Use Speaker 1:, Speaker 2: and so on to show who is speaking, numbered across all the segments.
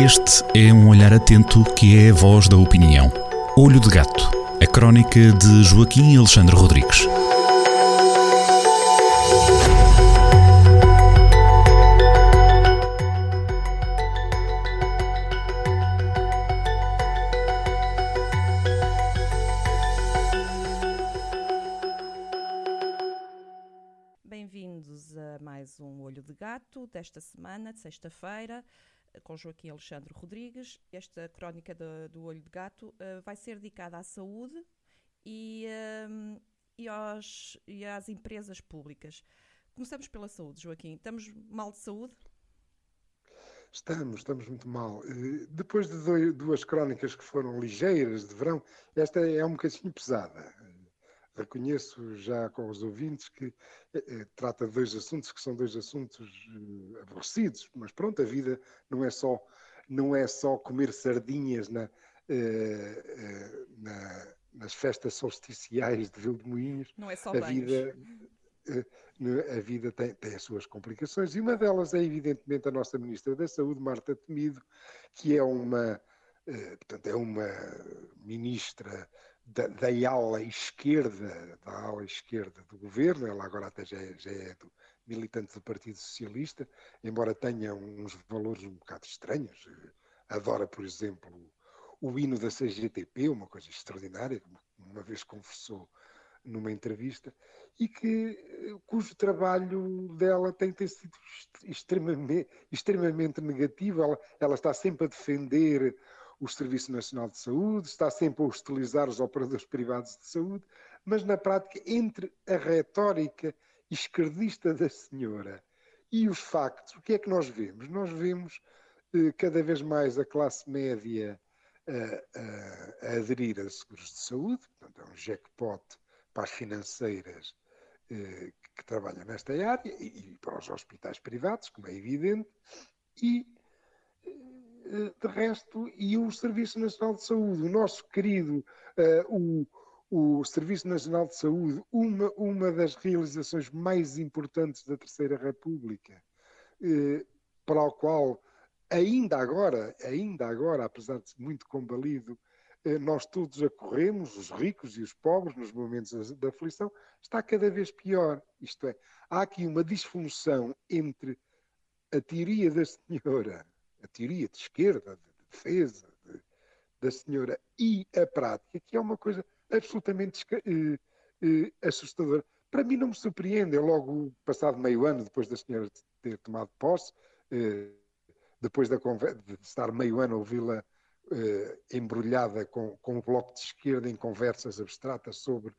Speaker 1: Este é um olhar atento que é a voz da opinião. Olho de Gato, a crónica de Joaquim Alexandre Rodrigues.
Speaker 2: Bem-vindos a mais um Olho de Gato desta semana, de sexta-feira com Joaquim Alexandre Rodrigues. Esta crónica do, do Olho de Gato uh, vai ser dedicada à saúde e, uh, e, aos, e às empresas públicas. Começamos pela saúde, Joaquim. Estamos mal de saúde?
Speaker 3: Estamos, estamos muito mal. Eh, depois de duas crónicas que foram ligeiras de verão, esta é um bocadinho pesada reconheço já com os ouvintes que eh, eh, trata de dois assuntos que são dois assuntos eh, aborrecidos, mas pronto, a vida não é só, não é só comer sardinhas na, eh, na, nas festas solsticiais de Vildemoinhos.
Speaker 2: Não é só
Speaker 3: a vida, a vida tem, tem, as suas complicações e uma delas é evidentemente a nossa Ministra da Saúde, Marta Temido, que é uma, portanto, é uma ministra da, da, ala esquerda, da ala esquerda do governo, ela agora até já é, já é do, militante do Partido Socialista, embora tenha uns valores um bocado estranhos. Adora, por exemplo, o hino da CGTP, uma coisa extraordinária, uma vez conversou numa entrevista, e que, cujo trabalho dela tem, tem sido extremamente, extremamente negativo. Ela, ela está sempre a defender o Serviço Nacional de Saúde, está sempre a hostilizar os operadores privados de saúde, mas na prática, entre a retórica esquerdista da senhora e os factos, o que é que nós vemos? Nós vemos eh, cada vez mais a classe média a, a, a aderir a seguros de saúde, portanto, é um jackpot para as financeiras eh, que trabalham nesta área e, e para os hospitais privados, como é evidente, e eh, de resto, e o Serviço Nacional de Saúde, o nosso querido, uh, o, o Serviço Nacional de Saúde, uma, uma das realizações mais importantes da Terceira República, uh, para o qual ainda agora, ainda agora, apesar de muito combalido, nós todos acorremos, os ricos e os pobres, nos momentos da aflição, está cada vez pior. Isto é, há aqui uma disfunção entre a teoria da senhora a teoria de esquerda, de defesa de, da senhora e a prática, que é uma coisa absolutamente eh, eh, assustadora. Para mim não me surpreende, eu logo passado meio ano depois da senhora ter tomado posse, eh, depois de estar meio ano a ouvi-la eh, embrulhada com, com o bloco de esquerda em conversas abstratas sobre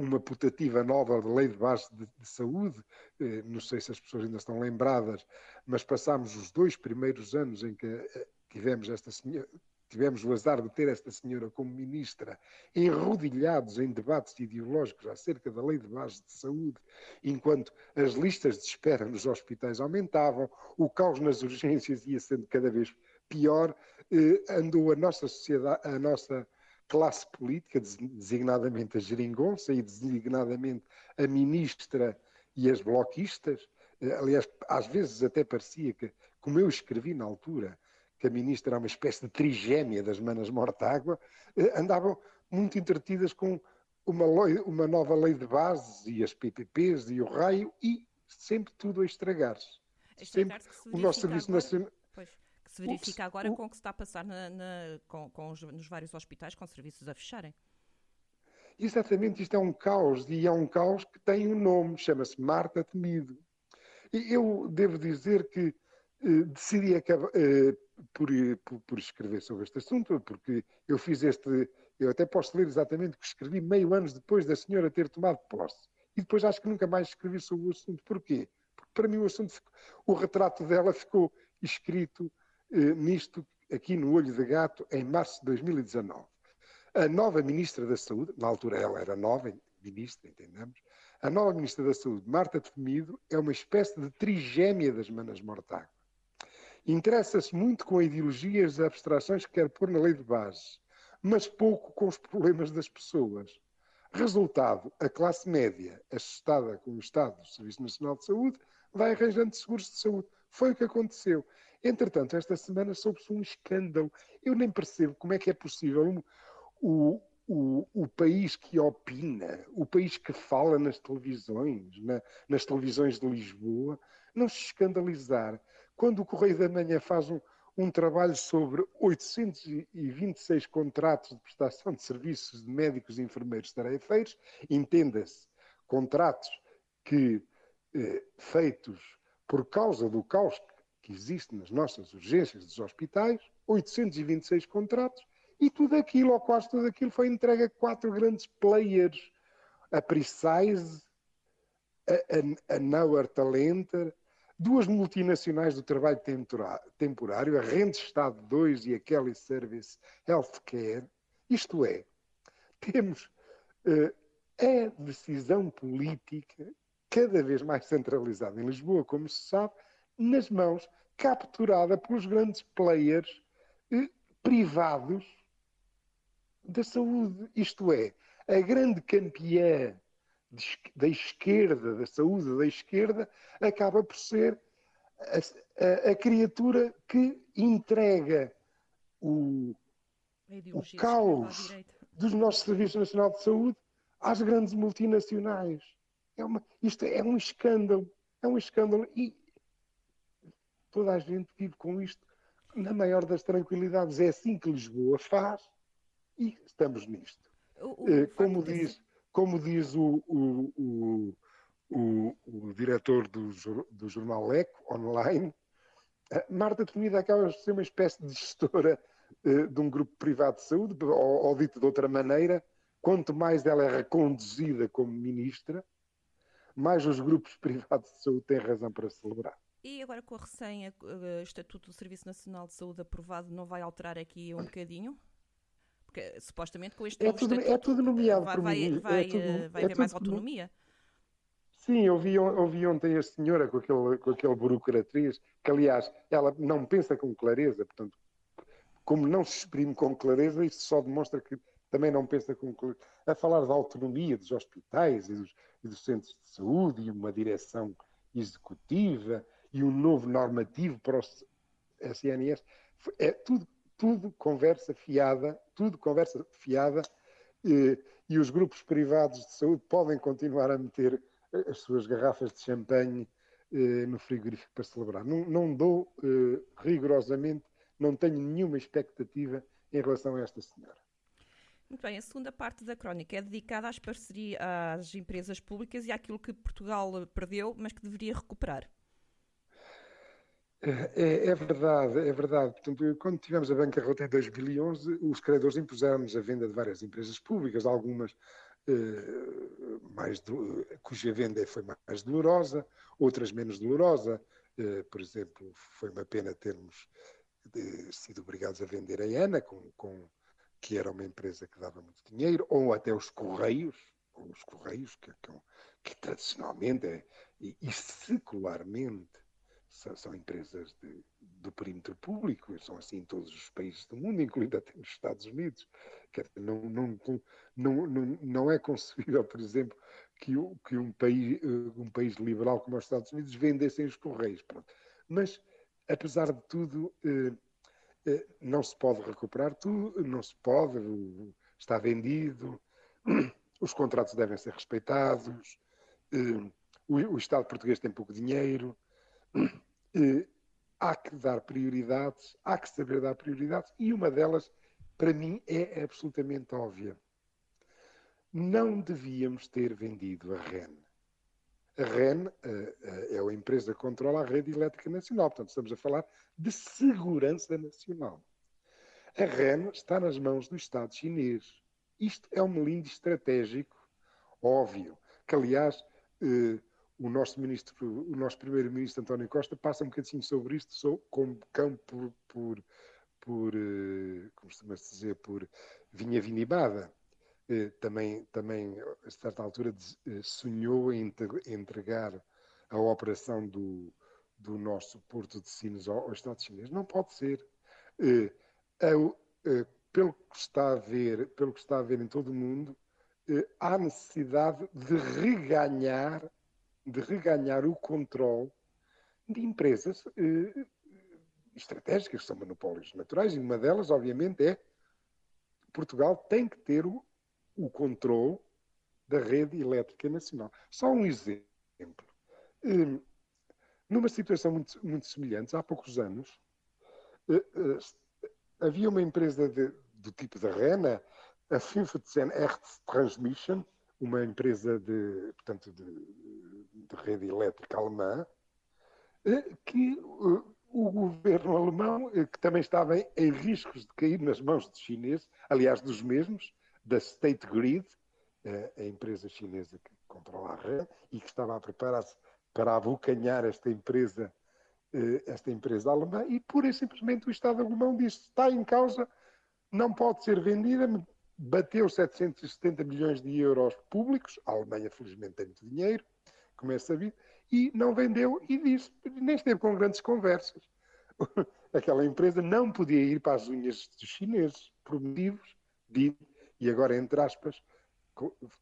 Speaker 3: uma putativa nova lei de base de, de saúde, eh, não sei se as pessoas ainda estão lembradas, mas passámos os dois primeiros anos em que eh, tivemos esta senhora, tivemos o azar de ter esta senhora como ministra, enrodilhados em debates ideológicos acerca da lei de base de saúde, enquanto as listas de espera nos hospitais aumentavam, o caos nas urgências ia sendo cada vez pior, eh, andou a nossa sociedade, a nossa classe política, designadamente a geringonça e designadamente a ministra e as bloquistas. Eh, aliás, às vezes até parecia que, como eu escrevi na altura, que a ministra era uma espécie de trigêmea das manas morta-água, eh, andavam muito entretidas com uma, lei, uma nova lei de base e as PPPs e o raio e sempre tudo a estragar-se.
Speaker 2: Estragar o nosso Serviço Nacional que se verifica agora com o que se está a passar na, na, com, com os, nos vários hospitais com serviços a fecharem.
Speaker 3: Exatamente, isto é um caos e é um caos que tem um nome, chama-se Marta Temido. E eu devo dizer que eh, decidi acabar, eh, por, por, por, escrever sobre este assunto, porque eu fiz este, eu até posso ler exatamente que escrevi meio anos depois da senhora ter tomado posse. E depois acho que nunca mais escrevi sobre o assunto. Porquê? Porque para mim o assunto, o retrato dela ficou escrito nisto aqui no Olho de Gato em março de 2019. A nova Ministra da Saúde, na altura ela era nova Ministra, entendemos, a nova Ministra da Saúde, Marta Temido, é uma espécie de trigêmea das manas mortágua. Interessa-se muito com ideologias e abstrações que quer pôr na lei de base, mas pouco com os problemas das pessoas. Resultado, a classe média, assustada com o estado do Serviço Nacional de Saúde, vai arranjando seguros de saúde. Foi o que aconteceu. Entretanto, esta semana soube-se um escândalo. Eu nem percebo como é que é possível o, o, o país que opina, o país que fala nas televisões, na, nas televisões de Lisboa, não se escandalizar quando o Correio da Manhã faz um, um trabalho sobre 826 contratos de prestação de serviços de médicos e enfermeiros tarefeiros, entenda-se, contratos que, eh, feitos por causa do caos que existe nas nossas urgências dos hospitais, 826 contratos, e tudo aquilo, ou quase tudo aquilo, foi entregue a quatro grandes players. A Precise, a, a, a Nauer Talenter, duas multinacionais do trabalho temporário, a Randstad 2 e a Kelly Service Healthcare. Isto é, temos uh, a decisão política cada vez mais centralizada em Lisboa, como se sabe, nas mãos, capturada pelos grandes players uh, privados da saúde. Isto é, a grande campeã da esquerda, da saúde da esquerda, acaba por ser a, a, a criatura que entrega o, o caos dos nossos Serviços Nacional de Saúde às grandes multinacionais. É uma, isto é um escândalo. É um escândalo. E toda a gente vive com isto na maior das tranquilidades. É assim que Lisboa faz e estamos nisto. O, o eh, como, diz, como diz o, o, o, o diretor do, do jornal Eco, online, Marta Temida acaba de ser uma espécie de gestora uh, de um grupo privado de saúde, ou, ou, dito de outra maneira, quanto mais ela é reconduzida como ministra, mais os grupos privados de saúde têm razão para celebrar.
Speaker 2: E agora com a recém-Estatuto do Serviço Nacional de Saúde aprovado, não vai alterar aqui um bocadinho? Porque supostamente com este
Speaker 3: é tudo, é tudo nomeado
Speaker 2: vai, vai, é vai, tudo, eh, vai é haver mais autonomia.
Speaker 3: Sim, eu vi, eu vi ontem a senhora com aquele, com aquele burocratriz, que aliás, ela não pensa com clareza, portanto, como não se exprime com clareza, isso só demonstra que também não pensa com clareza. A falar da autonomia dos hospitais e dos, e dos centros de saúde e uma direção executiva e um novo normativo para o SNS, é tudo tudo conversa fiada, tudo conversa fiada, e, e os grupos privados de saúde podem continuar a meter eh, as suas garrafas de champanhe eh, no frigorífico para celebrar. Não, não dou eh, rigorosamente, não tenho nenhuma expectativa em relação a esta senhora.
Speaker 2: Muito bem, a segunda parte da crónica é dedicada às parcerias às empresas públicas e àquilo que Portugal perdeu, mas que deveria recuperar.
Speaker 3: É, é, verdade, é verdade. Portanto, quando tivemos a bancarrota em 2011, os credores impuseram-nos a venda de várias empresas públicas, algumas eh, mais do, cuja venda foi mais dolorosa, outras menos dolorosa. Eh, por exemplo, foi uma pena termos eh, sido obrigados a vender a ANA, com, com, que era uma empresa que dava muito dinheiro, ou até os Correios, os Correios, que, que, que tradicionalmente é, e, e secularmente são, empresas de, do perímetro público, são assim em todos os países do mundo, incluindo até nos Estados Unidos. Não, não, não, não, não é concebível, por exemplo, que, que um, país, um país liberal como os Estados Unidos vendessem os Correios. Pronto. Mas, apesar de tudo, eh, eh, não se pode recuperar tudo, não se pode, está vendido, os contratos devem ser respeitados, eh, o, o Estado português tem pouco dinheiro, eh, há que dar prioridades, há que saber dar prioridades, e uma delas, para mim, é absolutamente óbvia. Não devíamos ter vendido a REN. A REN uh, uh, é a empresa que controla a rede elétrica nacional, portanto, estamos a falar de segurança nacional. A REN está nas mãos do Estado chinês. Isto é um melindre estratégico óbvio, que, aliás, o nosso ministro, o nosso primeiro-ministro António Costa passa um bocadinho sobre isto, sou como cão por, por, por eh, como costuma-se dizer, por vinha vinibada. Eh, também, também, a certa altura, eh, sonhou em entregar a operação do, do nosso Porto de Sinos ao, ao Estado chinês. Não pode ser. pelo que está a ver, pelo que está a ver em todo o mundo, há necessidade de reganhar de reganhar o controle de empresas eh, estratégicas, que são monopólios naturais, e uma delas, obviamente, é Portugal tem que ter o, o controle da rede elétrica nacional. Só um exemplo. Hum, numa situação muito, muito semelhante, há poucos anos, eh, eh, havia uma empresa de, do tipo da RENA, a 15 Hertz Transmission, uma empresa de, portanto, de, de rede elétrica alemã, eh, que o governo alemão, que também estava em riscos de cair nas mãos dos chineses, aliás, dos mesmos, da State Grid, a empresa chinesa que controla a rede, e que estava a preparar-se para abocanhar esta empresa, esta empresa alemã, e pura e simplesmente o Estado alemão disse: está em causa, não pode ser vendida, bateu 770 milhões de euros públicos, a Alemanha felizmente tem muito dinheiro, como é sabido, e não vendeu e disse, nem esteve com grandes conversas. Aquela empresa não podia ir para as unhas dos chineses, por motivos, de, e agora entre aspas,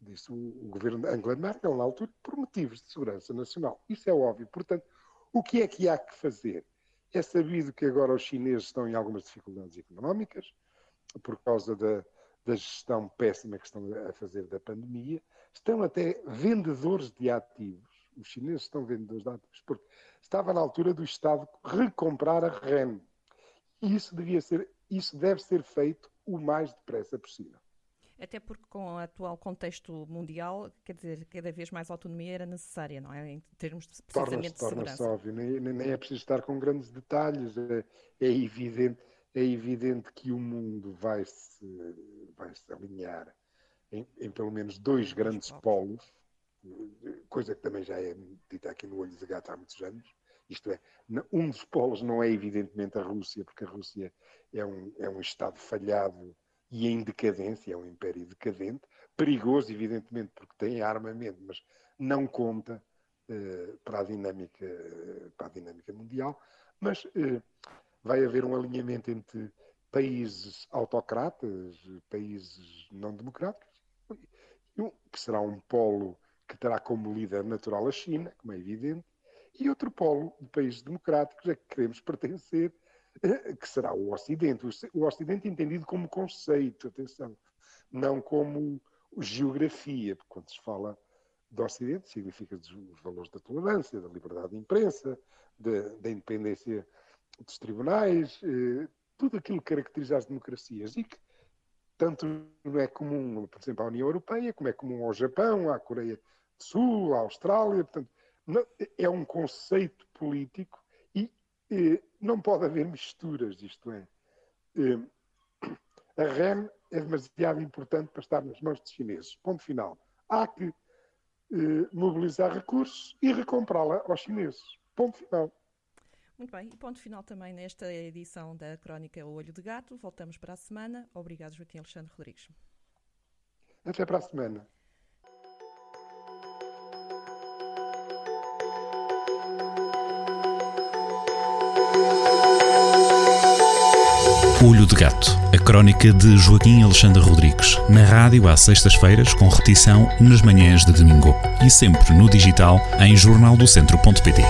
Speaker 3: disse o, governo de Angela Merkel na altura, por motivos de segurança nacional. Isso é óbvio. Portanto, o que é que há que fazer? É sabido que agora os chineses estão em algumas dificuldades económicas, por causa da, da gestão péssima que estão a fazer da pandemia, estão até vendedores de ativos. Os chineses estão vendedores de ativos, porque estava na altura do Estado recomprar a REN. E isso, devia ser, isso deve ser feito o mais depressa possível.
Speaker 2: Até porque com o atual contexto mundial, quer dizer, cada vez mais autonomia era necessária, não é? Em termos de precisamente torna de segurança.
Speaker 3: Torna-se óbvio, nem, nem, é preciso estar com grandes detalhes, é, é evidente é evidente que o mundo vai se, vai -se alinhar em, em pelo menos dois grandes polos, coisa que também já é dita aqui no Olho de Gato há muitos anos. Isto é, um dos polos não é evidentemente a Rússia, porque a Rússia é um, é um Estado falhado e em decadência, é um império decadente, perigoso, evidentemente, porque tem armamento, mas não conta uh, para, a dinâmica, para a dinâmica mundial. Mas uh, vai haver um alinhamento entre países autocratas, países não democráticos, que será um polo que terá como líder natural a China, como é evidente, e outro polo de países democráticos a que queremos pertencer, eh, que será o Ocidente. O Ocidente entendido como conceito, atenção, não como geografia, porque quando se fala do Ocidente significa os valores da tolerância, da liberdade de imprensa, da independência dos tribunais, eh, tudo aquilo que caracteriza as democracias e que tanto não é comum, por exemplo, à União Europeia, como é comum ao Japão, à Coreia do Sul, à Austrália. Portanto, não, é um conceito político e eh, não pode haver misturas, isto é. Eh, a REM é demasiado importante para estar nas mãos dos chineses. Ponto final. Há que eh, mobilizar recursos e recomprá-la aos chineses. Ponto final.
Speaker 2: Muito bem, e ponto final também nesta edição da Crónica O Olho de Gato. Voltamos para a semana. Obrigado, Joaquim Alexandre Rodrigues.
Speaker 3: Até para a semana.
Speaker 1: Olho de Gato, a crónica de Joaquim Alexandre Rodrigues, na rádio às sextas-feiras, com repetição nas manhãs de domingo e sempre no digital em jornaldocentro.pt.